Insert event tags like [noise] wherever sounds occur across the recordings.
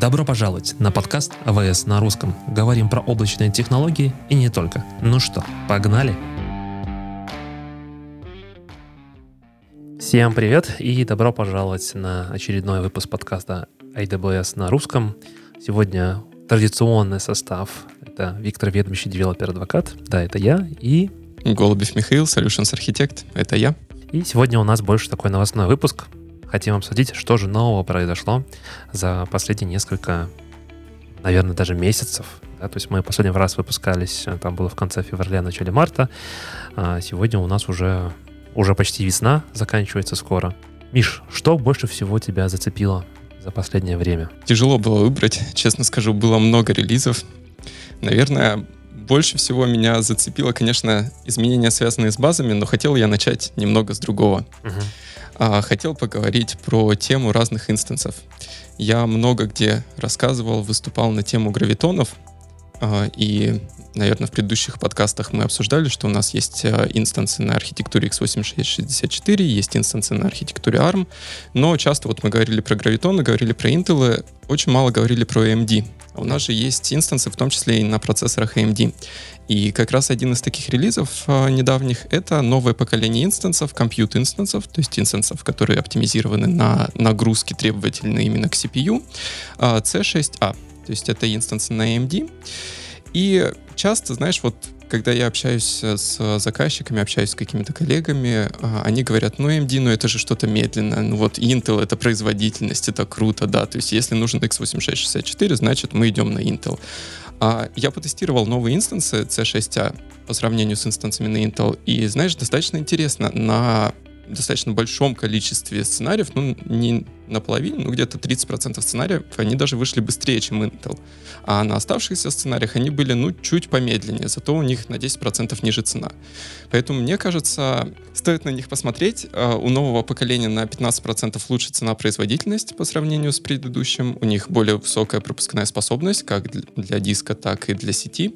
Добро пожаловать на подкаст AWS на русском. Говорим про облачные технологии и не только. Ну что, погнали? Всем привет и добро пожаловать на очередной выпуск подкаста AWS на русском. Сегодня традиционный состав. Это Виктор Ведмич, Developer Advocate. Да, это я. И... Голубев Михаил, Solutions Architect. Это я. И сегодня у нас больше такой новостной выпуск. Хотим обсудить, что же нового произошло за последние несколько, наверное, даже месяцев. Да? То есть мы последний раз выпускались, э, там было в конце февраля, начале марта. А сегодня у нас уже, уже почти весна, заканчивается скоро. Миш, что больше всего тебя зацепило за последнее время? Тяжело было выбрать, честно скажу, было много релизов. Наверное, больше всего меня зацепило, конечно, изменения, связанные с базами, но хотел я начать немного с другого. А, хотел поговорить про тему разных инстансов. Я много где рассказывал, выступал на тему гравитонов, а, и, наверное, в предыдущих подкастах мы обсуждали, что у нас есть а, инстансы на архитектуре x86-64, есть инстансы на архитектуре ARM, но часто вот мы говорили про гравитоны, говорили про Intel, очень мало говорили про AMD. А у нас же есть инстансы, в том числе и на процессорах AMD. И как раз один из таких релизов э, недавних — это новое поколение инстансов, compute инстансов, то есть инстансов, которые оптимизированы на нагрузки, требовательные именно к CPU, э, C6A, то есть это инстансы на AMD. И часто, знаешь, вот когда я общаюсь с заказчиками, общаюсь с какими-то коллегами, они говорят, ну, AMD, ну, это же что-то медленное, ну, вот Intel — это производительность, это круто, да, то есть если нужен x86-64, значит, мы идем на Intel. А я потестировал новые инстансы C6A по сравнению с инстансами на Intel, и, знаешь, достаточно интересно, на достаточно большом количестве сценариев, ну, не наполовине, ну, где-то 30% сценариев, они даже вышли быстрее, чем Intel. А на оставшихся сценариях они были, ну, чуть помедленнее, зато у них на 10% ниже цена. Поэтому, мне кажется, стоит на них посмотреть. А, у нового поколения на 15% лучше цена-производительность по сравнению с предыдущим. У них более высокая пропускная способность, как для диска, так и для сети.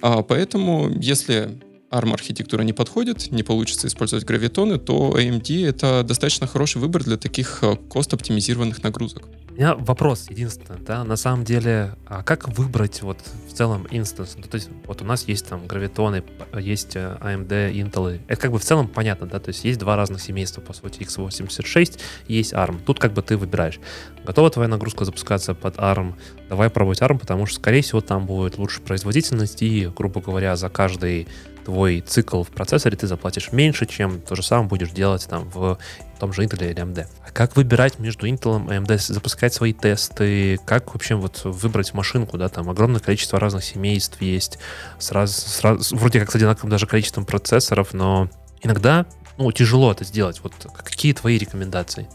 А, поэтому, если ARM-архитектура не подходит, не получится использовать гравитоны, то AMD — это достаточно хороший выбор для таких э, кост-оптимизированных нагрузок. У меня вопрос единственный, да, на самом деле, а как выбрать вот в целом инстанс? Ну, то есть вот у нас есть там гравитоны, есть э, AMD, Intel, это как бы в целом понятно, да, то есть есть два разных семейства, по сути, x86, есть ARM. Тут как бы ты выбираешь, готова твоя нагрузка запускаться под ARM, давай пробовать ARM, потому что, скорее всего, там будет лучше производительность и, грубо говоря, за каждый твой цикл в процессоре ты заплатишь меньше, чем то же самое будешь делать там в том же Intel или AMD. А как выбирать между Intel и AMD, запускать свои тесты, как вообще вот выбрать машинку, да, там огромное количество разных семейств есть, сразу, сразу вроде как с одинаковым даже количеством процессоров, но иногда ну, тяжело это сделать. Вот какие твои рекомендации?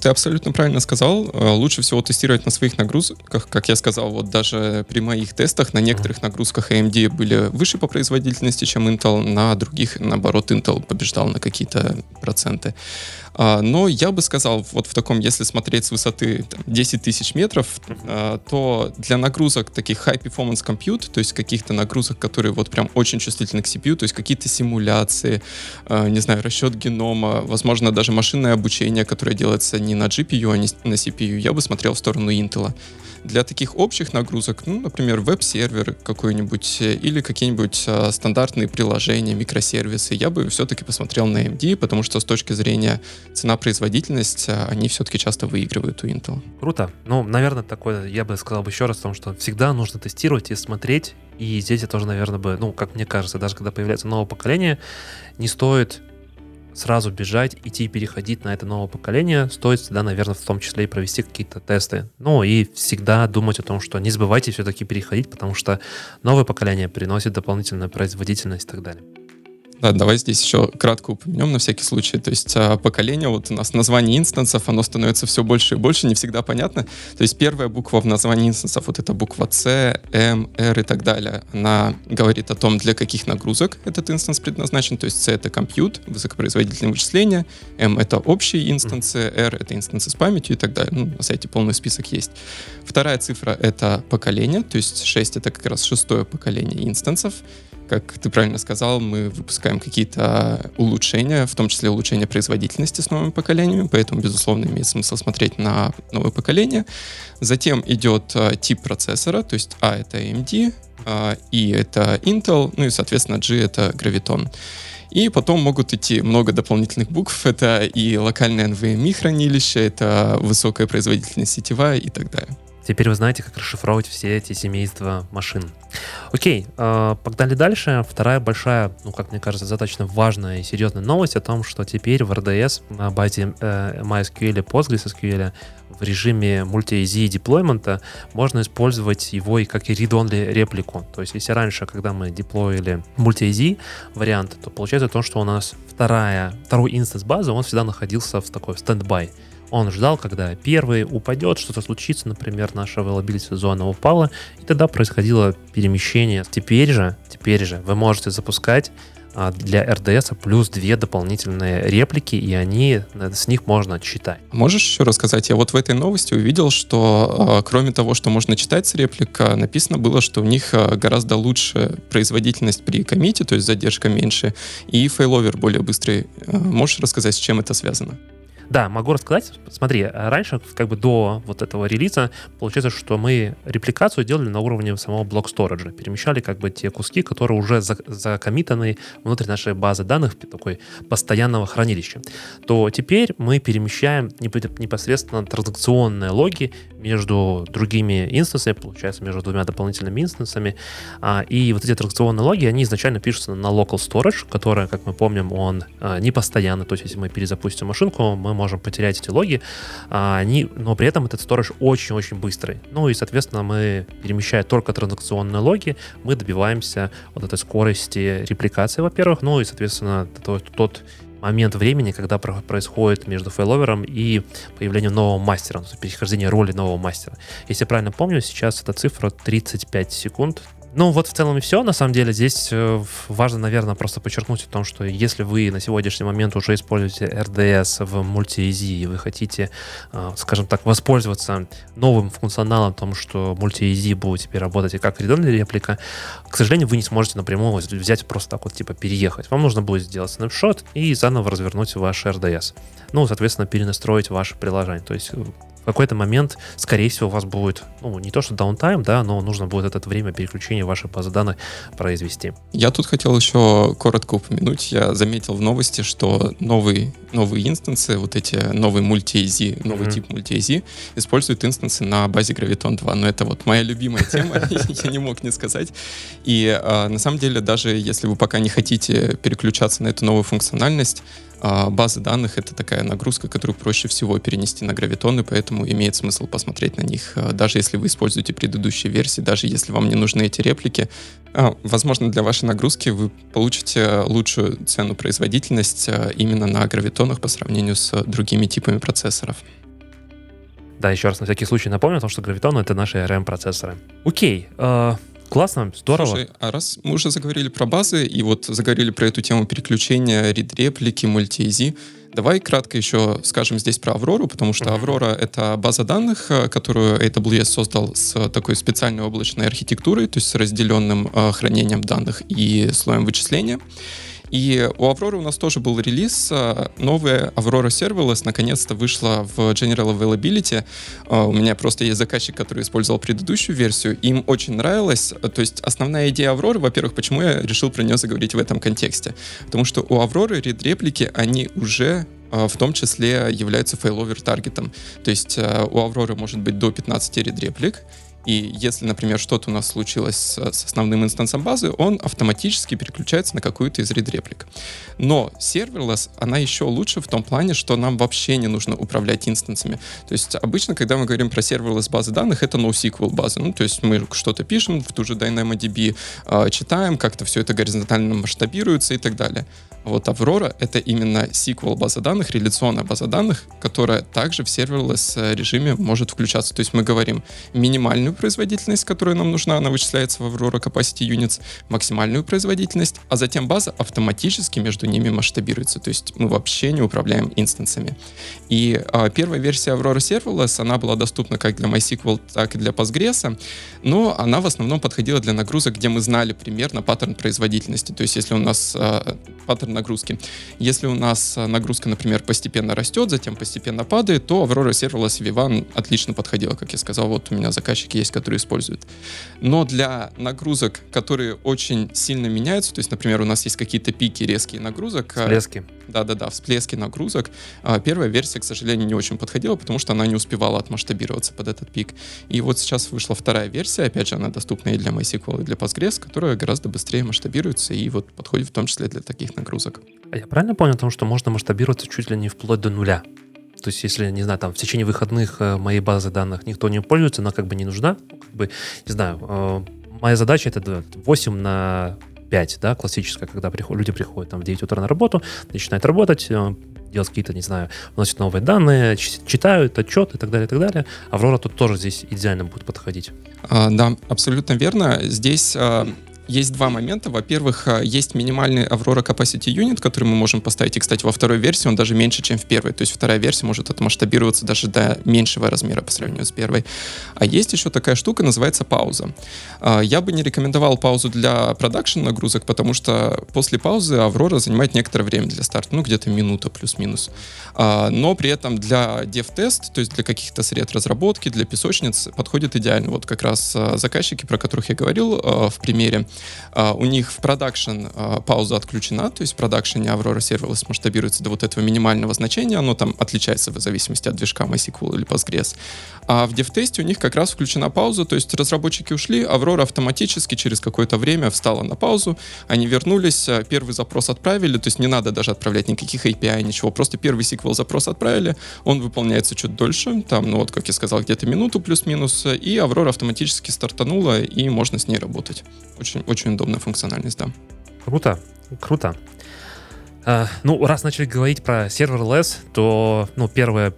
Ты абсолютно правильно сказал. Э, лучше всего тестировать на своих нагрузках. Как я сказал, вот даже при моих тестах на некоторых нагрузках AMD были выше по производительности, чем Intel, на других, наоборот, Intel побеждал на какие-то проценты. А, но я бы сказал, вот в таком, если смотреть с высоты там, 10 тысяч метров, а, то для нагрузок таких high performance compute, то есть каких-то нагрузок, которые вот прям очень чувствительны к CPU, то есть какие-то симуляции, а, не знаю, расчет генома, возможно, даже машинное обучение, которое делается не на GPU, а не на CPU, я бы смотрел в сторону Intel. Для таких общих нагрузок, ну, например, веб-сервер какой-нибудь э, или какие-нибудь а, стандартные приложения, микросервисы, я бы все-таки посмотрел на AMD, потому что с точки зрения цена-производительность, а, они все-таки часто выигрывают у Intel. Круто. Ну, наверное, такое, я бы сказал бы еще раз, о том, что всегда нужно тестировать и смотреть, и здесь я тоже, наверное, бы, ну, как мне кажется, даже когда появляется новое поколение, не стоит сразу бежать, идти переходить на это новое поколение, стоит всегда, наверное, в том числе и провести какие-то тесты. Ну и всегда думать о том, что не забывайте все-таки переходить, потому что новое поколение приносит дополнительную производительность и так далее. Да, давай здесь еще кратко упомянем на всякий случай. То есть а, поколение, вот у нас название инстансов, оно становится все больше и больше, не всегда понятно. То есть первая буква в названии инстансов, вот эта буква C, M, R и так далее, она говорит о том, для каких нагрузок этот инстанс предназначен. То есть C — это compute, высокопроизводительные вычисления, M — это общие инстансы, R — это инстансы с памятью и так далее. Ну, на сайте полный список есть. Вторая цифра — это поколение, то есть 6 — это как раз шестое поколение инстансов. Как ты правильно сказал, мы выпускаем какие-то улучшения, в том числе улучшения производительности с новыми поколениями, поэтому, безусловно, имеет смысл смотреть на новое поколение. Затем идет а, тип процессора, то есть А — это AMD, а, И — это Intel, ну и, соответственно, G — это Graviton. И потом могут идти много дополнительных букв. Это и локальное NVMe хранилище, это высокая производительность сетевая и так далее. Теперь вы знаете, как расшифровывать все эти семейства машин. Окей, э, погнали дальше. Вторая большая, ну, как мне кажется, достаточно важная и серьезная новость о том, что теперь в RDS на базе э, MySQL и PostgreSQL в режиме multi-AZ deployment'а можно использовать его и как и read-only реплику. То есть, если раньше, когда мы деплоили multi-AZ вариант, то получается то, что у нас вторая, второй инстанс базы, он всегда находился в такой standby. Он ждал, когда первый упадет, что-то случится, например, наша availability зона упала, и тогда происходило перемещение. Теперь же, теперь же вы можете запускать а, для RDS плюс две дополнительные реплики, и они э, с них можно читать. Можешь еще рассказать? Я вот в этой новости увидел, что а, кроме того, что можно читать с реплик, написано было, что у них а, гораздо лучше производительность при commit е, то есть задержка меньше, и failover более быстрый. Можешь рассказать, с чем это связано? Да, могу рассказать. Смотри, раньше, как бы до вот этого релиза, получается, что мы репликацию делали на уровне самого блок сториджа. Перемещали как бы те куски, которые уже закомитаны внутрь нашей базы данных, такой постоянного хранилища. То теперь мы перемещаем непосредственно транзакционные логи между другими инстансами, получается, между двумя дополнительными инстансами. А, и вот эти транзакционные логи, они изначально пишутся на local storage, который, как мы помним, он а, не постоянный. То есть, если мы перезапустим машинку, мы можем потерять эти логи, а, они, но при этом этот storage очень-очень быстрый. Ну и, соответственно, мы, перемещая только транзакционные логи, мы добиваемся вот этой скорости репликации, во-первых, ну и, соответственно, тот, тот момент времени, когда происходит между фейловером и появлением нового мастера, есть перехождение роли нового мастера. Если я правильно помню, сейчас эта цифра 35 секунд, ну, вот в целом и все. На самом деле здесь э, важно, наверное, просто подчеркнуть о том, что если вы на сегодняшний момент уже используете RDS в multi-easy и вы хотите, э, скажем так, воспользоваться новым функционалом, о том, что multi-easy будет теперь работать и как редонная реплика, к сожалению, вы не сможете напрямую взять просто так вот, типа, переехать. Вам нужно будет сделать снапшот и заново развернуть ваш RDS. Ну, соответственно, перенастроить ваше приложение. То есть в какой-то момент, скорее всего, у вас будет, ну, не то что даунтайм, да, но нужно будет это время переключения вашей базы данных произвести. Я тут хотел еще коротко упомянуть, я заметил в новости, что новые, новые инстансы, вот эти новые мульти новый mm-hmm. тип мульти используют инстансы на базе Graviton 2, но это вот моя любимая тема, [laughs] я не мог не сказать. И а, на самом деле, даже если вы пока не хотите переключаться на эту новую функциональность, а базы данных — это такая нагрузка, которую проще всего перенести на гравитон, и поэтому имеет смысл посмотреть на них, а, даже если вы используете предыдущие версии, даже если вам не нужны эти реплики. А, возможно, для вашей нагрузки вы получите лучшую цену производительность именно на гравитонах по сравнению с другими типами процессоров. Да, еще раз на всякий случай напомню, потому что гравитон — это наши ARM-процессоры. Окей, э, Классно, здорово. Слушай, а раз мы уже заговорили про базы и вот заговорили про эту тему переключения, рид-реплики, мульти Давай кратко еще скажем здесь про Аврору, потому что Аврора — это база данных, э, которую AWS создал с такой специальной облачной архитектурой, то есть с разделенным э, хранением данных и слоем вычисления. И у Aurora у нас тоже был релиз. А, новая Aurora Serverless наконец-то вышла в General Availability. А, у меня просто есть заказчик, который использовал предыдущую версию. Им очень нравилось. То есть основная идея Aurora, во-первых, почему я решил про нее заговорить в этом контексте? Потому что у Aurora read-реплики, они уже а, в том числе являются failover target ом. То есть у Aurora может быть до 15 read-реплик, и если, например, что-то у нас случилось с, основным инстансом базы, он автоматически переключается на какую-то из read-реплик. Но serverless, она еще лучше в том плане, что нам вообще не нужно управлять инстансами. То есть обычно, когда мы говорим про serverless базы данных, это NoSQL базы. Ну, то есть мы что-то пишем в ту же DynamoDB, э, читаем, как-то все это горизонтально масштабируется и так далее. Вот Aurora — это именно SQL база данных, реляционная база данных, которая также в serverless режиме может включаться. То есть мы говорим минимальную производительность, которая нам нужна, она вычисляется в Aurora Capacity Units, максимальную производительность, а затем база автоматически между ними масштабируется. То есть мы вообще не управляем инстансами. И а, первая версия Aurora Serverless, она была доступна как для MySQL, так и для Postgres, но она в основном подходила для нагрузок, где мы знали примерно паттерн производительности. То есть если у нас а, паттерн нагрузки, если у нас а, нагрузка, например, постепенно растет, затем постепенно падает, то Aurora Serverless Vivan отлично подходила, как я сказал. Вот у меня заказчики есть, которые используют. Но для нагрузок, которые очень сильно меняются, то есть, например, у нас есть какие-то пики резкие нагрузок. А, всплески. Да-да-да, всплески нагрузок. А, первая версия, к сожалению, не очень подходила, потому что она не успевала отмасштабироваться под этот пик. И вот сейчас вышла вторая версия, опять же, она доступна и для MySQL, и для Postgres, которая гораздо быстрее масштабируется и вот подходит в том числе для таких нагрузок. А я правильно понял, потому что можно масштабироваться чуть ли не вплоть до нуля? То есть, если, не знаю, там в течение выходных э, моей базы данных никто не пользуется, она как бы не нужна, как бы, не знаю, э, моя задача это 8 на 5, да, классическая, когда приход, люди приходят там в 9 утра на работу, начинают работать, э, делать какие-то, не знаю, вносят новые данные, читают отчет и так далее, и так далее. Аврора тут тоже здесь идеально будет подходить. А, да, абсолютно верно. Здесь а, есть два момента. Во-первых, э, есть минимальный Aurora Capacity Unit, который мы можем поставить. И, кстати, во второй версии он даже меньше, чем в первой. То есть вторая версия может отмасштабироваться даже до меньшего размера по сравнению с первой. А есть еще такая штука, называется пауза. А, я бы не рекомендовал паузу для продакшн нагрузок, потому что после паузы Aurora занимает некоторое время для старта, ну где-то минута плюс-минус. А, но при этом для dev-тест, то есть для каких-то сред разработки, для песочниц подходит идеально. Вот как раз э, заказчики, про которых я говорил э, в примере, у них в продакшн uh, пауза отключена, то есть в продакшене Aurora Serverless масштабируется до вот этого минимального значения, оно там отличается в зависимости от движка MySQL или Postgres. А в DevTest у них как раз включена пауза, то есть разработчики ушли, Aurora автоматически через какое-то время встала на паузу, они вернулись, э, первый запрос отправили, то есть не надо даже отправлять никаких API, ничего, просто первый SQL запрос отправили, он выполняется чуть дольше, там, ну вот, как я сказал, где-то минуту плюс-минус, и Aurora автоматически стартанула, и можно с ней работать. Очень, очень удобная функциональность, да. Круто, круто. Uh, ну, раз начали говорить про serverless, то, ну, первое,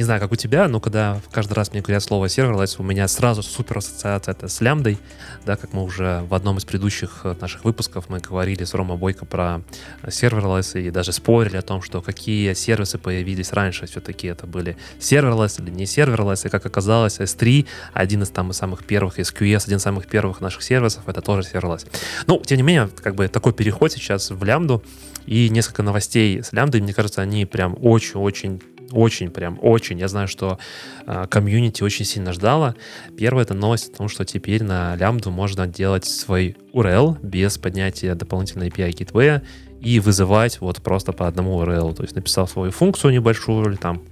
не знаю, как у тебя, но когда каждый раз мне говорят слово serverless, у меня сразу супер ассоциация это с лямдой, да, как мы уже в одном из предыдущих э, наших выпусков мы говорили с Рома Бойко про serverless и даже спорили о том, что какие сервисы появились раньше, все-таки это были serverless или не serverless, и как оказалось, S3, один из там самых первых, SQS, один из самых первых наших сервисов, это тоже serverless. Ну, тем не менее, как бы такой переход сейчас в лямбду, и несколько новостей с лямбдой, мне кажется, они прям очень-очень очень, прям очень. Я знаю, что э, комьюнити очень сильно ждала. Первая это новость о том, что теперь на лямбду можно делать свой URL без поднятия дополнительной API Gateway и вызывать вот просто по одному URL. То есть написал свою функцию небольшую или там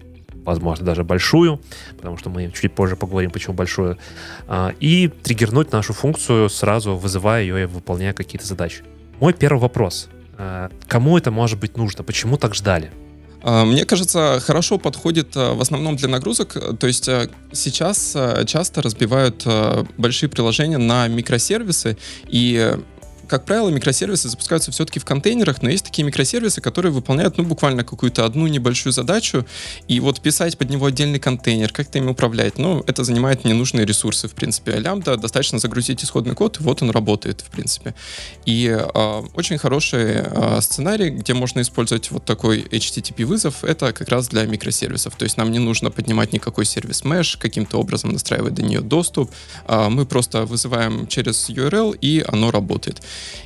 возможно, даже большую, потому что мы чуть позже поговорим, почему большую, э, и триггернуть нашу функцию, сразу вызывая ее и выполняя какие-то задачи. Мой первый вопрос. Э, кому это может быть нужно? Почему так ждали? А, мне кажется, хорошо подходит а, в основном для нагрузок. То есть а, сейчас часто разбивают большие приложения на микросервисы, и как правило, микросервисы запускаются все-таки в контейнерах, но есть такие микросервисы, которые выполняют, ну, буквально какую-то одну небольшую задачу, и вот писать под него отдельный контейнер, как-то им управлять, ну, это занимает ненужные ресурсы, в принципе. А лямбда достаточно загрузить исходный код, и вот он работает, в принципе. И э, очень хороший э, сценарий, где можно использовать вот такой HTTP-вызов, это как раз для микросервисов. То есть нам не нужно поднимать никакой сервис mesh, каким-то образом настраивать до нее доступ. Э, мы просто вызываем через URL, и оно работает.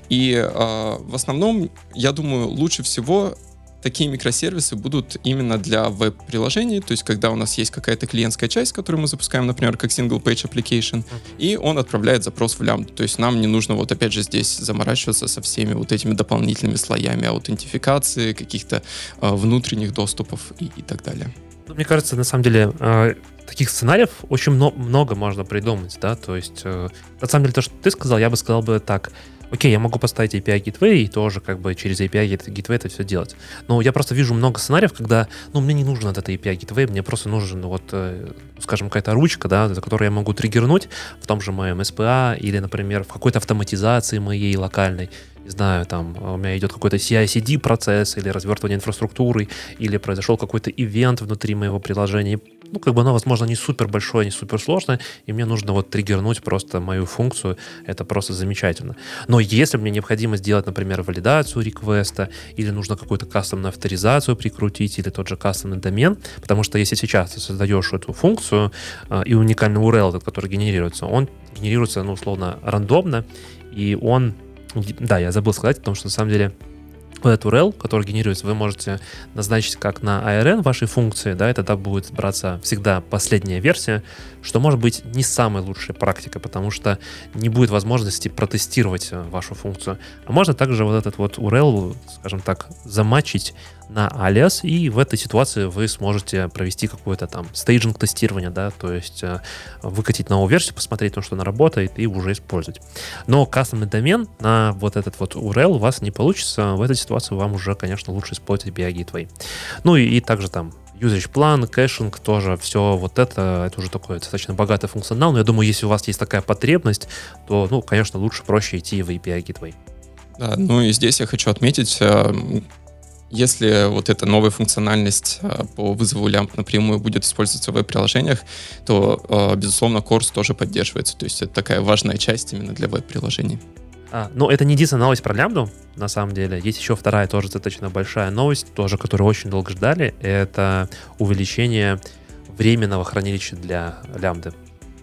И э, в основном, я думаю, лучше всего такие микросервисы будут именно для веб-приложений, то есть когда у нас есть какая-то клиентская часть, которую мы запускаем, например, как single page application, и он отправляет запрос в лямбду. То есть нам не нужно вот опять же здесь заморачиваться со всеми вот этими дополнительными слоями аутентификации, каких-то э, внутренних доступов и, и так далее. Ну, мне кажется, на самом деле, э, таких сценариев очень много, много можно придумать, да, то есть, э, на самом деле, то, что ты сказал, я бы сказал бы так, окей, я могу поставить API Gateway и тоже как бы через API Gateway это все делать. Но я просто вижу много сценариев, когда, ну, мне не нужен этот API Gateway, мне просто нужен вот, э, скажем, какая-то ручка, да, за которую я могу триггернуть в том же моем SPA или, например, в какой-то автоматизации моей локальной не знаю, там у меня идет какой-то CI-CD процесс или развертывание инфраструктуры, или произошел какой-то ивент внутри моего приложения, ну, как бы оно, возможно, не супер большое, не супер сложное, и мне нужно вот триггернуть просто мою функцию, это просто замечательно. Но если мне необходимо сделать, например, валидацию реквеста, или нужно какую-то кастомную авторизацию прикрутить, или тот же кастомный домен, потому что если сейчас ты создаешь эту функцию э, и уникальный URL, который генерируется, он генерируется, ну, условно, рандомно, и он да, я забыл сказать о том, что на самом деле этот URL, который генерируется, вы можете назначить как на ARN вашей функции, да, и тогда будет браться всегда последняя версия, что может быть не самая лучшая практика, потому что не будет возможности протестировать э, вашу функцию. А можно также вот этот вот URL, скажем так, замачить на алиас, и в этой ситуации вы сможете провести какое-то там стейджинг тестирование, да, то есть э, выкатить новую версию, посмотреть, то, что она работает, и уже использовать. Но кастомный домен на вот этот вот URL у вас не получится. В этой ситуации вам уже, конечно, лучше использовать API Gateway. Ну и, и также там usage план, caching тоже, все вот это, это уже такой достаточно богатый функционал, но я думаю, если у вас есть такая потребность, то, ну, конечно, лучше проще идти в API Gateway. Да, ну и здесь я хочу отметить, э, если вот эта новая функциональность э, по вызову лямбд напрямую будет использоваться в веб-приложениях, то, э, безусловно, Course тоже поддерживается. То есть это такая важная часть именно для веб-приложений. А, ну, это не единственная новость про лямбду, на самом деле. Есть еще вторая, тоже достаточно большая новость, тоже, которую очень долго ждали. Это увеличение временного хранилища для лямбды.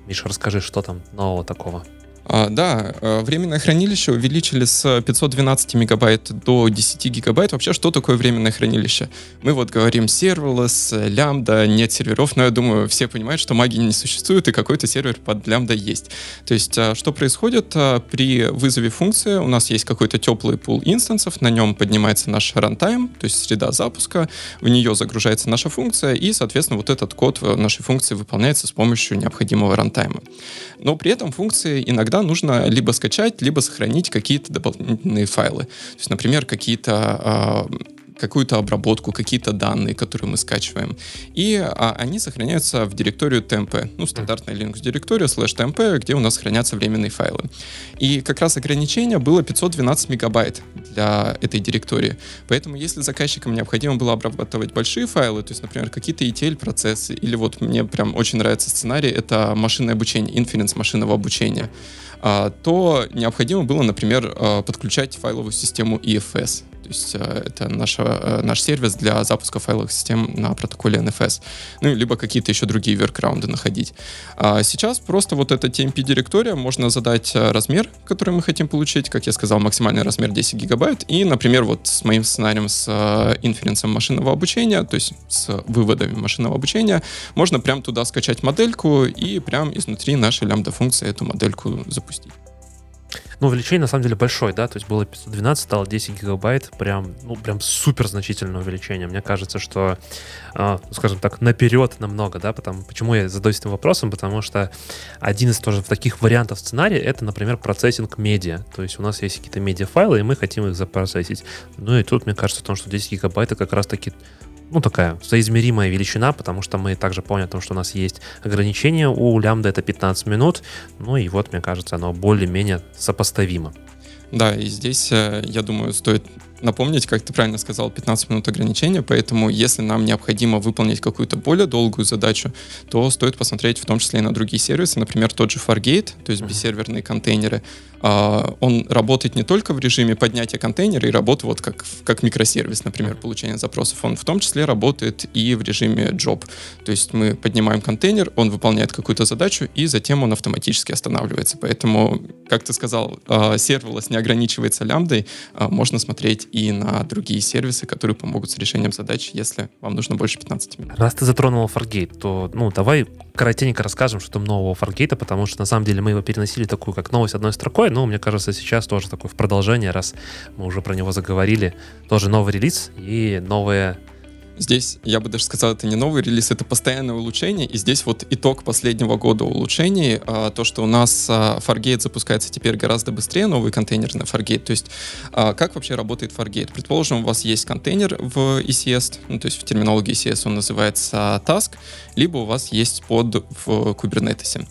Миша, расскажи, что там нового такого? А, да, э, временное хранилище увеличили с 512 мегабайт до 10 гигабайт. Вообще, что такое временное хранилище? Мы вот говорим serverless, лямбда, нет серверов, но я думаю, все понимают, что магии не существует и какой-то сервер под лямбда есть. То есть, а, что происходит а, при вызове функции? У нас есть какой-то теплый пул инстансов, на нем поднимается наш runtime, то есть среда запуска, в нее загружается наша функция, и, соответственно, вот этот код нашей функции выполняется с помощью необходимого runtime а. Но при этом функции иногда нужно либо скачать, либо сохранить какие-то дополнительные файлы. То есть, например, какие-то э, какую-то обработку, какие-то данные, которые мы скачиваем. И а, они сохраняются в директорию TMP, ну, стандартная Linux директория, слэш TMP, где у нас хранятся временные файлы. И как раз ограничение было 512 мегабайт для этой директории. Поэтому, если заказчикам необходимо было обрабатывать большие файлы, то есть, например, какие-то ETL-процессы, или вот мне прям очень нравится сценарий, это машинное обучение, inference машинного обучения, а, то необходимо было, например, а, подключать файловую систему EFS. То есть э, это наша, э, наш сервис для запуска файловых систем на протоколе NFS. Ну, либо какие-то еще другие веркраунды находить. А сейчас просто вот эта TMP-директория, можно задать э, размер, который мы хотим получить, как я сказал, максимальный размер 10 гигабайт, и, например, вот с моим сценарием с инференсом машинного обучения, то есть с выводами машинного обучения, можно прям туда скачать модельку и прям изнутри нашей лямбда-функции эту модельку запустить. Ну, увеличение на самом деле большое, да, то есть было 512, стало 10 гигабайт, прям, ну, прям супер значительное увеличение. Мне кажется, что, э, скажем так, наперед намного, да, потому, почему я задаюсь этим вопросом, потому что один из тоже таких вариантов сценария, это, например, процессинг медиа, то есть у нас есть какие-то медиафайлы, и мы хотим их запроцессить. Ну и тут, мне кажется, в том, что 10 гигабайт это как раз-таки ну, такая соизмеримая величина, потому что мы также помним о том, что у нас есть ограничение у лямбда, это 15 минут, ну и вот, мне кажется, оно более-менее сопоставимо. Да, и здесь, э, я думаю, стоит напомнить, как ты правильно сказал, 15 минут ограничения, поэтому если нам необходимо выполнить какую-то более долгую задачу, то стоит посмотреть в том числе и на другие сервисы, например, тот же Fargate, то есть бессерверные контейнеры. А, он работает не только в режиме поднятия контейнера и работает вот как, как микросервис, например, получения запросов, он в том числе работает и в режиме job. То есть мы поднимаем контейнер, он выполняет какую-то задачу, и затем он автоматически останавливается. Поэтому, как ты сказал, серверлess не ограничивается лямбдой, а можно смотреть и на другие сервисы, которые помогут с решением задач, если вам нужно больше 15 минут. Раз ты затронул Fargate, то ну давай коротенько расскажем, что там нового Fargate, потому что на самом деле мы его переносили такую как новость одной строкой, но мне кажется сейчас тоже такое в продолжение, раз мы уже про него заговорили, тоже новый релиз и новые Здесь, я бы даже сказал, это не новый релиз, это постоянное улучшение. И здесь вот итог последнего года улучшений. А, то, что у нас а, Fargate запускается теперь гораздо быстрее, новый контейнер на Fargate. То есть, а, как вообще работает Fargate? Предположим, у вас есть контейнер в ECS, ну, то есть в терминологии ECS он называется task, либо у вас есть под в Kubernetes.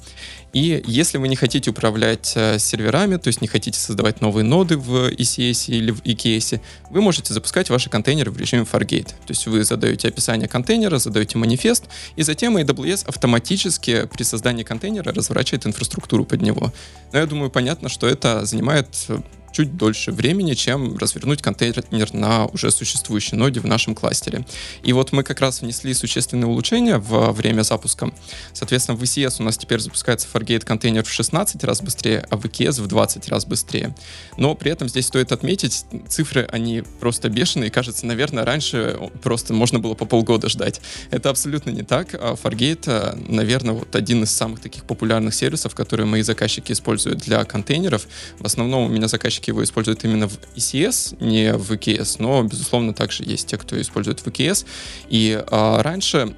И если вы не хотите управлять э, серверами, то есть не хотите создавать новые ноды в ECS или в EKS, вы можете запускать ваши контейнеры в режиме Fargate. То есть вы задаете описание контейнера, задаете манифест, и затем AWS автоматически при создании контейнера разворачивает инфраструктуру под него. Но я думаю, понятно, что это занимает э, чуть дольше времени, чем развернуть контейнер на уже существующей ноде в нашем кластере. И вот мы как раз внесли существенные улучшения во время запуска. Соответственно, в ECS у нас теперь запускается Fargate контейнер в 16 раз быстрее, а в EKS в 20 раз быстрее. Но при этом здесь стоит отметить, цифры, они просто бешеные. Кажется, наверное, раньше просто можно было по полгода ждать. Это абсолютно не так. А Fargate, э, наверное, вот один из самых таких популярных сервисов, которые мои заказчики используют для контейнеров. В основном у меня заказчики его используют именно в ECS, не в EKS, но, безусловно, также есть те, кто использует в EKS. И а, раньше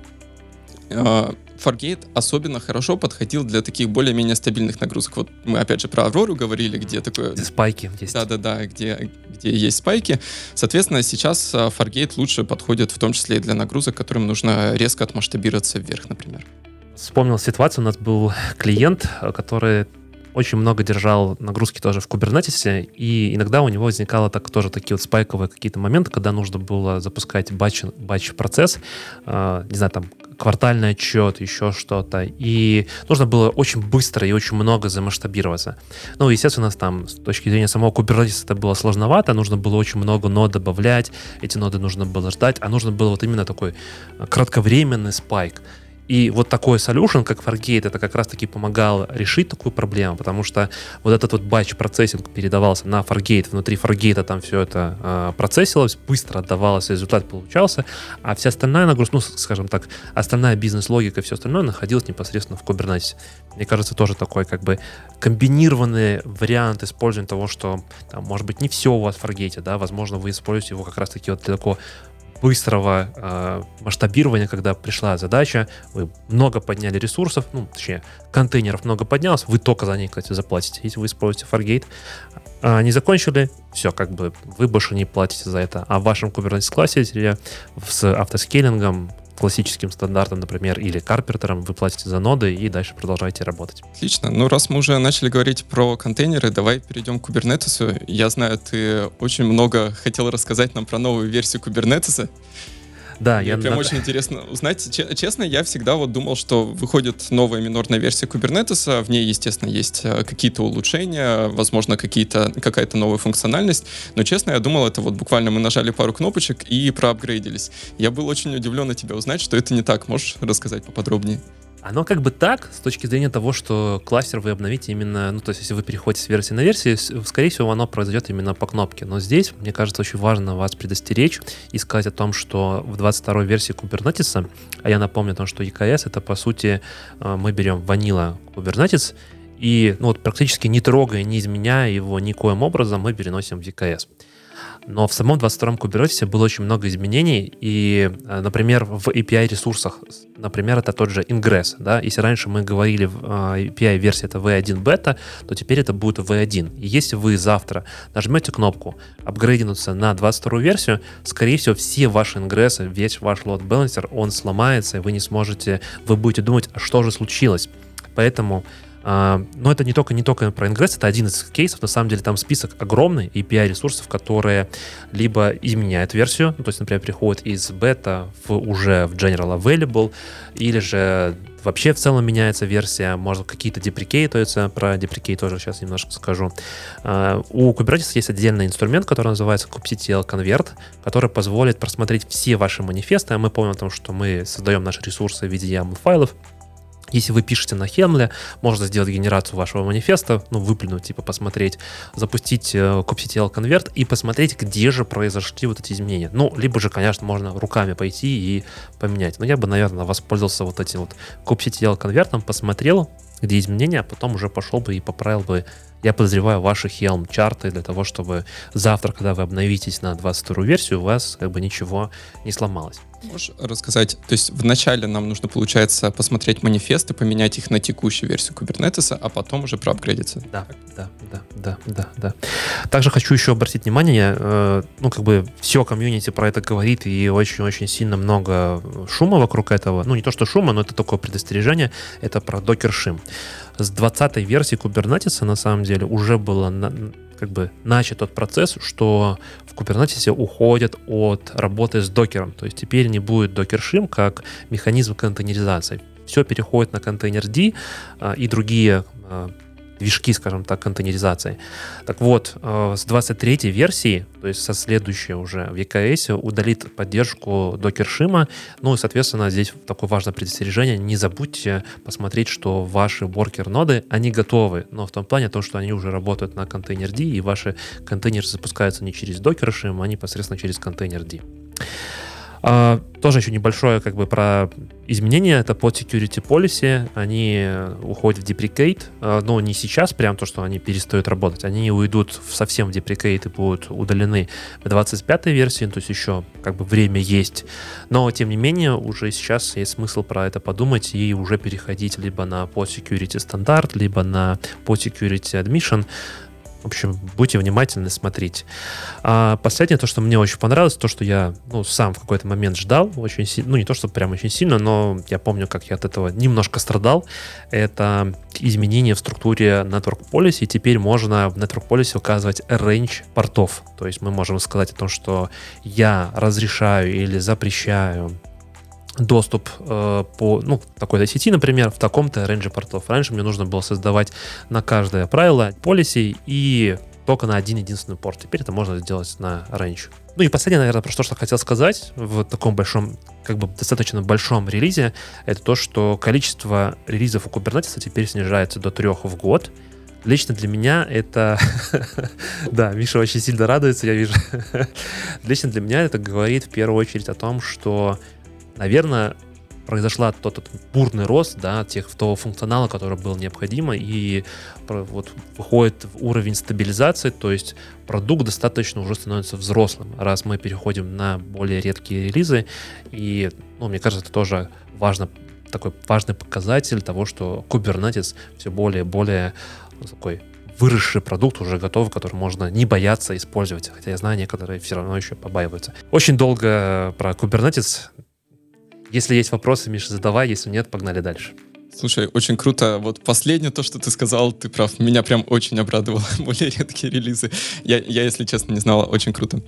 а, Fargate особенно хорошо подходил для таких более-менее стабильных нагрузок. Вот мы опять же про Аврору говорили, где такое... Где спайки есть. Да-да-да, где, где есть спайки. Соответственно, сейчас а, Fargate лучше подходит в том числе и для нагрузок, которым нужно резко отмасштабироваться вверх, например. Вспомнил ситуацию, у нас был клиент, который очень много держал нагрузки тоже в кубернетисе, и иногда у него возникало так, тоже такие вот спайковые какие-то моменты, когда нужно было запускать батч, батч-процесс, э, не знаю, там, квартальный отчет, еще что-то, и нужно было очень быстро и очень много замасштабироваться. Ну, естественно, там с точки зрения самого Kubernetes это было сложновато, нужно было очень много нод добавлять, эти ноды нужно было ждать, а нужно было вот именно такой кратковременный спайк. И вот такой solution, как Fargate, это как раз-таки помогал решить такую проблему, потому что вот этот вот батч процессинг передавался на Fargate, внутри Fargate там все это э, процессилось, быстро отдавалось, результат получался, а вся остальная нагрузка, ну, скажем так, остальная бизнес-логика и все остальное находилась непосредственно в Kubernetes. Мне кажется, тоже такой как бы комбинированный вариант использования того, что там, может быть, не все у вас в Fargate, да, возможно, вы используете его как раз-таки вот для такого быстрого э, масштабирования, когда пришла задача, вы много подняли ресурсов, ну, точнее, контейнеров много поднялось, вы только за них, кстати, заплатите, если вы используете Fargate. А, не закончили, все, как бы вы больше не платите за это. А в вашем Kubernetes классе с автоскейлингом классическим стандартом, например, или карпертером, вы платите за ноды и дальше продолжаете работать. Отлично. Ну, раз мы уже начали говорить про контейнеры, давай перейдем к Kubernetes. Я знаю, ты очень много хотел рассказать нам про новую версию Kubernetes. Да, Мне я прям очень интересно узнать. Честно, я всегда вот думал, что выходит новая минорная версия Kubernetes, в ней, естественно, есть э, какие-то улучшения, возможно, какие-то, какая-то новая функциональность, но, честно, я думал, это вот буквально мы нажали пару кнопочек и проапгрейдились. Я был очень удивлен на тебя узнать, что это не так. Можешь рассказать поподробнее? Оно как бы так, с точки зрения того, что кластер вы обновите именно, ну, то есть, если вы переходите с версии на версию, скорее всего, оно произойдет именно по кнопке. Но здесь, мне кажется, очень важно вас предостеречь и сказать о том, что в 22 версии Kubernetes, а я напомню о том, что EKS это, по сути, э, мы берем ванила Kubernetes, и ну, вот, практически не трогая, не изменяя его никоим образом, мы переносим в EKS. Но в самом 22-м Kubernetes было очень много изменений, и, э, например, в API-ресурсах, например, это тот же Ingress, да, если раньше мы говорили в э, API-версии это V1 бета, то теперь это будет V1. И если вы завтра нажмете кнопку апгрейдинуться на 22 версию, скорее всего, все ваши ингрессы, весь ваш load balancer, он сломается, и вы не сможете, вы будете думать, а что же случилось. Поэтому но это не только, не только про Ingress, это один из кейсов. На самом деле там список огромный API ресурсов, которые либо изменяют версию, ну, то есть, например, приходят из бета в уже в General Available, или же вообще в целом меняется версия, может какие-то деприкейтуются, про деприкейт тоже сейчас немножко скажу. А, у Kubernetes есть отдельный инструмент, который называется kubectl Convert, который позволит просмотреть все ваши манифесты, а мы помним о том, что мы создаем наши ресурсы в виде YAML файлов, если вы пишете на Хемле, можно сделать генерацию вашего манифеста, ну, выплюнуть, типа посмотреть, запустить э, kubectl конверт и посмотреть, где же произошли вот эти изменения. Ну, либо же, конечно, можно руками пойти и поменять. Но я бы, наверное, воспользовался вот этим вот kubectl конвертом, посмотрел, где изменения, а потом уже пошел бы и поправил бы, я подозреваю, ваши Helm чарты для того, чтобы завтра, когда вы обновитесь на 22 версию, у вас как бы ничего не сломалось. Можешь рассказать, то есть вначале нам нужно, получается, посмотреть манифесты, поменять их на текущую версию Kubernetes, а потом уже проапгрейдиться? Да, да, да, да, да, да. Также хочу еще обратить внимание, э, ну, как бы все комьюнити про это говорит, и очень-очень сильно много шума вокруг этого. Ну, не то, что шума, но это такое предостережение, это про Docker. С 20 версии Kubernetes, на самом деле, уже было на, как бы начат тот процесс, что в Kubernetes уходят от работы с докером. То есть теперь не будет Shim как механизм контейнеризации. Все переходит на контейнер D а, и другие а, движки, скажем так, контейнеризации. Так вот, э, с 23 версии, то есть со следующей уже в EKS, удалит поддержку Shima. Ну и, соответственно, здесь такое важное предостережение. Не забудьте посмотреть, что ваши worker-ноды, они готовы, но в том плане, то, что они уже работают на контейнер D, и ваши контейнеры запускаются не через Shim, а непосредственно через контейнер D. А, тоже еще небольшое как бы про изменения. Это под security policy. Они уходят в deprecate, а, но не сейчас, прям то, что они перестают работать. Они уйдут совсем в deprecate и будут удалены в 25-й версии, то есть еще как бы время есть. Но, тем не менее, уже сейчас есть смысл про это подумать и уже переходить либо на под security стандарт, либо на под security admission, в общем, будьте внимательны, смотрите. А последнее, то, что мне очень понравилось, то, что я ну, сам в какой-то момент ждал очень сильно, ну не то, что прям очень сильно, но я помню, как я от этого немножко страдал, это изменение в структуре Network Policy. Теперь можно в Network Policy указывать range портов. То есть мы можем сказать о том, что я разрешаю или запрещаю доступ э, по ну, такой-то сети, например, в таком-то рейнже портов. Раньше мне нужно было создавать на каждое правило полиси и только на один единственный порт. Теперь это можно сделать на range. Ну и последнее, наверное, про то, что хотел сказать в таком большом, как бы достаточно большом релизе, это то, что количество релизов у Kubernetes теперь снижается до трех в год. Лично для меня это... [laughs] да, Миша очень сильно радуется, я вижу. [laughs] Лично для меня это говорит в первую очередь о том, что наверное, произошла тот, тот бурный рост да, тех, того функционала, который был необходимо, и вот выходит в уровень стабилизации, то есть продукт достаточно уже становится взрослым, раз мы переходим на более редкие релизы, и, ну, мне кажется, это тоже важно, такой важный показатель того, что Kubernetes все более и более ну, такой выросший продукт уже готов, который можно не бояться использовать. Хотя я знаю, некоторые все равно еще побаиваются. Очень долго про Kubernetes если есть вопросы, Миша, задавай. Если нет, погнали дальше. Слушай, очень круто. Вот последнее то, что ты сказал, ты прав. Меня прям очень обрадовало. [laughs] Более редкие релизы. Я, я если честно, не знала. Очень круто.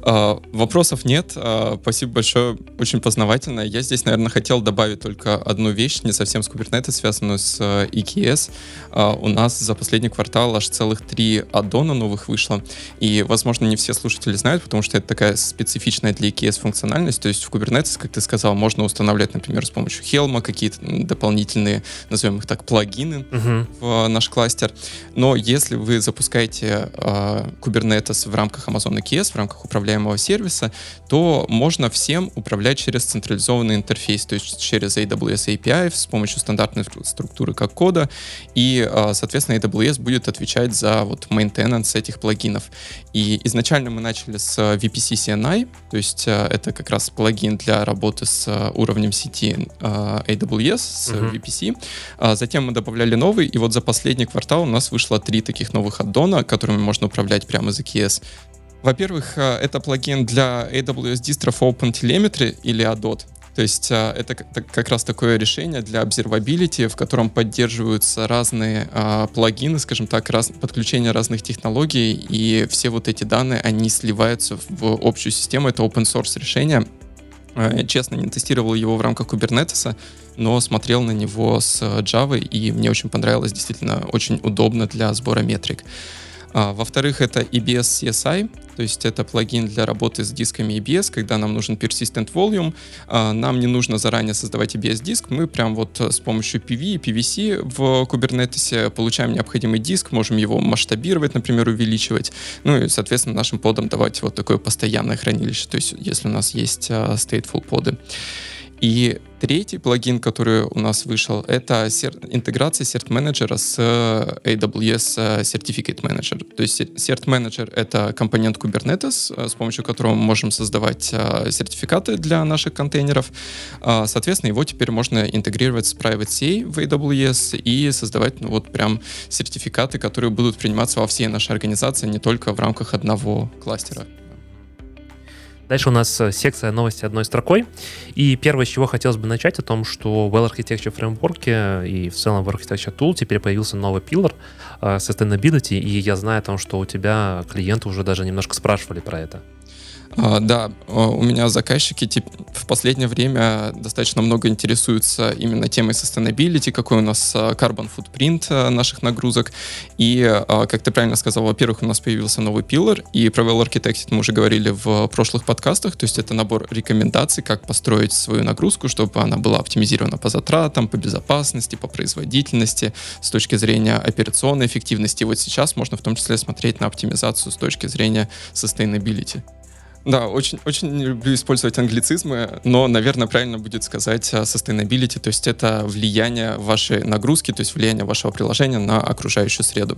А, вопросов нет. А, спасибо большое. Очень познавательно. Я здесь, наверное, хотел добавить только одну вещь, не совсем с Kubernetes, связанную с а, EKS. А, у нас за последний квартал аж целых три аддона новых вышло. И, возможно, не все слушатели знают, потому что это такая специфичная для EKS функциональность. То есть в Kubernetes, как ты сказал, можно устанавливать, например, с помощью Helm какие-то дополнительные назовем их так, плагины uh-huh. в наш кластер. Но если вы запускаете э, Kubernetes в рамках Amazon EKS, в рамках управляемого сервиса, то можно всем управлять через централизованный интерфейс, то есть через AWS API с помощью стандартной структуры как кода, и, э, соответственно, AWS будет отвечать за вот maintenance этих плагинов. И изначально мы начали с VPC CNI, то есть э, это как раз плагин для работы с э, уровнем сети э, AWS, с uh-huh. VPC а затем мы добавляли новый, и вот за последний квартал у нас вышло три таких новых аддона, которыми можно управлять прямо из EKS. Во-первых, а, это плагин для AWS Distro Open Telemetry или ADOT. То есть а, это как раз такое решение для observability, в котором поддерживаются разные а, плагины, скажем так, раз, подключение разных технологий, и все вот эти данные, они сливаются в общую систему. Это open source решение. А, честно, не тестировал его в рамках Kubernetes, но смотрел на него с Java, и мне очень понравилось, действительно очень удобно для сбора метрик. А, во-вторых, это EBS CSI, то есть это плагин для работы с дисками EBS, когда нам нужен persistent volume, а, нам не нужно заранее создавать EBS диск, мы прям вот с помощью PV и PVC в Kubernetes получаем необходимый диск, можем его масштабировать, например, увеличивать, ну и, соответственно, нашим подам давать вот такое постоянное хранилище, то есть если у нас есть а, stateful поды. И третий плагин, который у нас вышел, это интеграция CERT менеджера с э, AWS э, Certificate Manager. То есть CERT Manager — это компонент Kubernetes, э, с помощью которого мы можем создавать сертификаты для наших контейнеров. Соответственно, его теперь можно интегрировать с Private CA в AWS и создавать ну, вот прям сертификаты, которые будут приниматься во всей нашей организации, не только в рамках одного кластера. Дальше у нас э, секция новости одной строкой. И первое, с чего хотелось бы начать, о том, что в L-Architecture фреймворке и в целом в Architecture Tool теперь появился новый пилор uh, Sustainability, и я знаю о том, что у тебя клиенты уже даже немножко спрашивали про это. А, да, у меня заказчики в последнее время достаточно много интересуются именно темой sustainability, какой у нас а, carbon footprint а, наших нагрузок. И, как ты правильно сказал, во-первых, у нас появился новый пилор, и про Well Architected мы уже говорили в прошлых подкастах, то есть это набор рекомендаций, как построить свою нагрузку, чтобы она была оптимизирована по затратам, по безопасности, по производительности, с точки зрения операционной эффективности. И вот сейчас можно в том числе смотреть на оптимизацию с точки зрения sustainability. Да, очень, очень люблю использовать англицизмы, но, наверное, правильно будет сказать sustainability, то есть это влияние вашей нагрузки, то есть влияние вашего приложения на окружающую среду.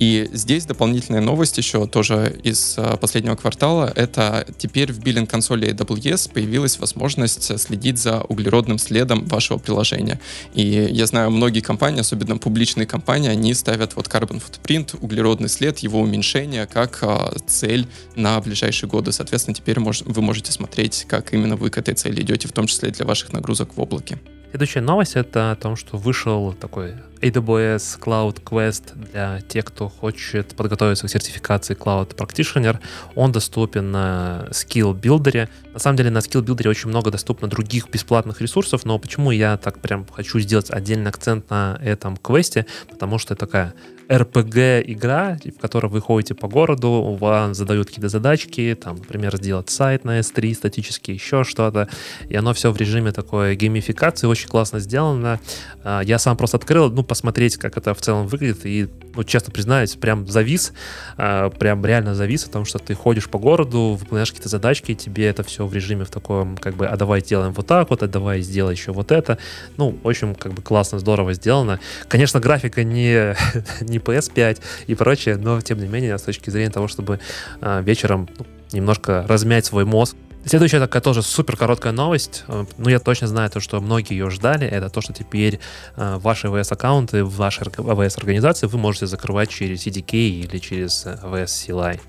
И здесь дополнительная новость еще тоже из а, последнего квартала, это теперь в биллинг консоли AWS появилась возможность следить за углеродным следом вашего приложения. И я знаю, многие компании, особенно публичные компании, они ставят вот carbon footprint, углеродный след, его уменьшение как а, цель на ближайшие годы. Соответственно, соответственно, теперь мож, вы можете смотреть, как именно вы к этой цели идете, в том числе для ваших нагрузок в облаке. Следующая новость — это о том, что вышел такой AWS Cloud Quest для тех, кто хочет подготовиться к сертификации Cloud Practitioner. Он доступен на Skill Builder. На самом деле на Skill Builder очень много доступно других бесплатных ресурсов, но почему я так прям хочу сделать отдельный акцент на этом квесте? Потому что это такая RPG-игра, в которой вы ходите по городу, вам задают какие-то задачки, там, например, сделать сайт на S3 статически, еще что-то, и оно все в режиме такой геймификации, очень классно сделано. А, я сам просто открыл, ну, посмотреть, как это в целом выглядит, и, ну, честно признаюсь, прям завис, а, прям реально завис, потому что ты ходишь по городу, выполняешь какие-то задачки, тебе это все в режиме в таком, как бы, а давай сделаем вот так вот, а давай сделай еще вот это. Ну, очень, как бы, классно, здорово сделано. Конечно, графика не, [laughs] не не PS5 и прочее, но тем не менее, с точки зрения того, чтобы э, вечером ну, немножко размять свой мозг, Следующая такая тоже супер короткая новость. Э, ну, я точно знаю то, что многие ее ждали. Это то, что теперь э, ваши AWS-аккаунты в вашей AWS-организации вы можете закрывать через CDK или через AWS CLI.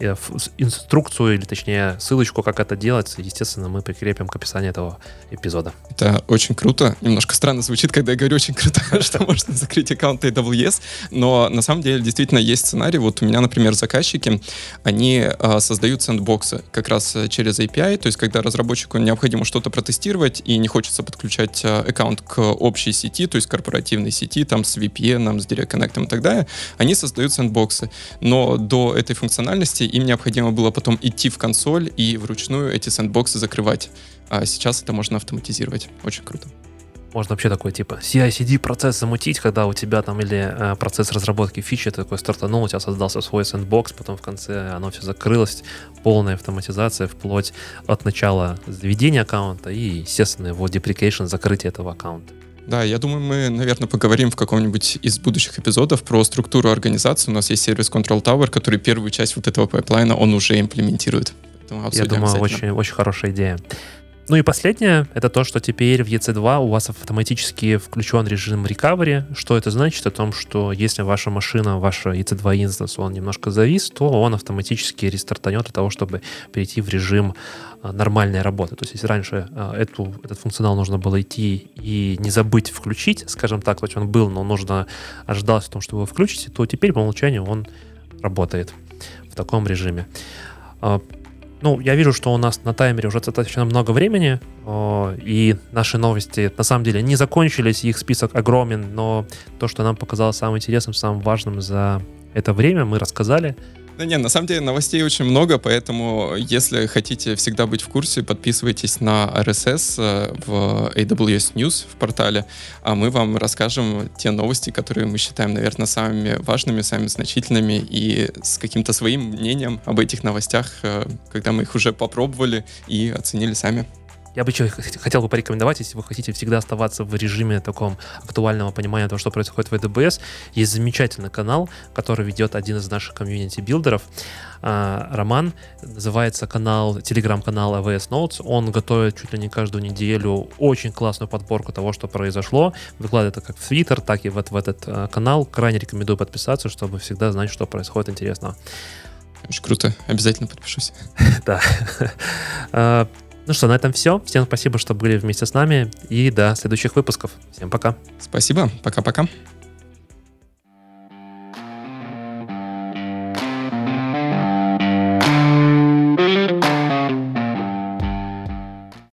Э, инструкцию, или точнее ссылочку, как это делать, естественно, мы прикрепим к описанию этого эпизода. Это очень круто. Немножко странно звучит, когда я говорю очень круто, [laughs] что можно закрыть аккаунт AWS, но на самом деле действительно есть сценарий. Вот у меня, например, заказчики, они а, создают сэндбоксы как раз э, через API, то есть когда разработчику необходимо что-то протестировать и не хочется подключать а, аккаунт к общей сети, то есть корпоративной сети, там с VPN, с Direct Connect и так далее, они создают сэндбоксы. Но до этой функциональности части, им необходимо было потом идти в консоль и вручную эти сэндбоксы закрывать. А сейчас это можно автоматизировать. Очень круто. Можно вообще такой, типа, CI-CD процесс замутить, когда у тебя там или э, процесс разработки фичи такой стартанул, у тебя создался свой sandbox, потом в конце оно все закрылось, полная автоматизация вплоть от начала заведения аккаунта и, естественно, его deprecation, закрытие этого аккаунта. Да, я думаю, мы, наверное, поговорим в каком-нибудь из будущих эпизодов про структуру организации. У нас есть сервис Control Tower, который первую часть вот этого pipeline а он уже имплементирует. Я думаю, очень, очень хорошая идея. Ну и последнее, это то, что теперь в EC2 у вас автоматически включен режим recovery. Что это значит? О том, что если ваша машина, ваша EC2 инстанс, он немножко завис, то он автоматически рестартанет для того, чтобы перейти в режим а, нормальной работы. То есть если раньше а, эту, этот функционал нужно было идти и не забыть включить, скажем так, хоть он был, но нужно ожидалось в том, что вы его включите, то теперь по умолчанию он работает в таком режиме. Ну, я вижу, что у нас на таймере уже достаточно много времени, и наши новости на самом деле не закончились, их список огромен, но то, что нам показалось самым интересным, самым важным за это время, мы рассказали. Да не, на самом деле новостей очень много, поэтому если хотите всегда быть в курсе, подписывайтесь на RSS э, в AWS News в портале, а мы вам расскажем те новости, которые мы считаем, наверное, самыми важными, самыми значительными и с каким-то своим мнением об этих новостях, э, когда мы их уже попробовали и оценили сами. Я бы еще хотел бы порекомендовать, если вы хотите всегда оставаться в режиме таком актуального понимания того, что происходит в AWS, есть замечательный канал, который ведет один из наших community builder ов, а, Роман. Называется канал, телеграм-канал AWS Notes. Он готовит чуть ли не каждую неделю очень классную подборку того, что произошло. Выкладывает это как в Twitter, так и вот в этот а, канал. Крайне рекомендую подписаться, чтобы всегда знать, что происходит интересного. Очень круто. Обязательно подпишусь. [laughs] Да. [laughs] Ну что, на этом все. Всем спасибо, что были вместе с нами. И до следующих выпусков. Всем пока. Спасибо. Пока-пока.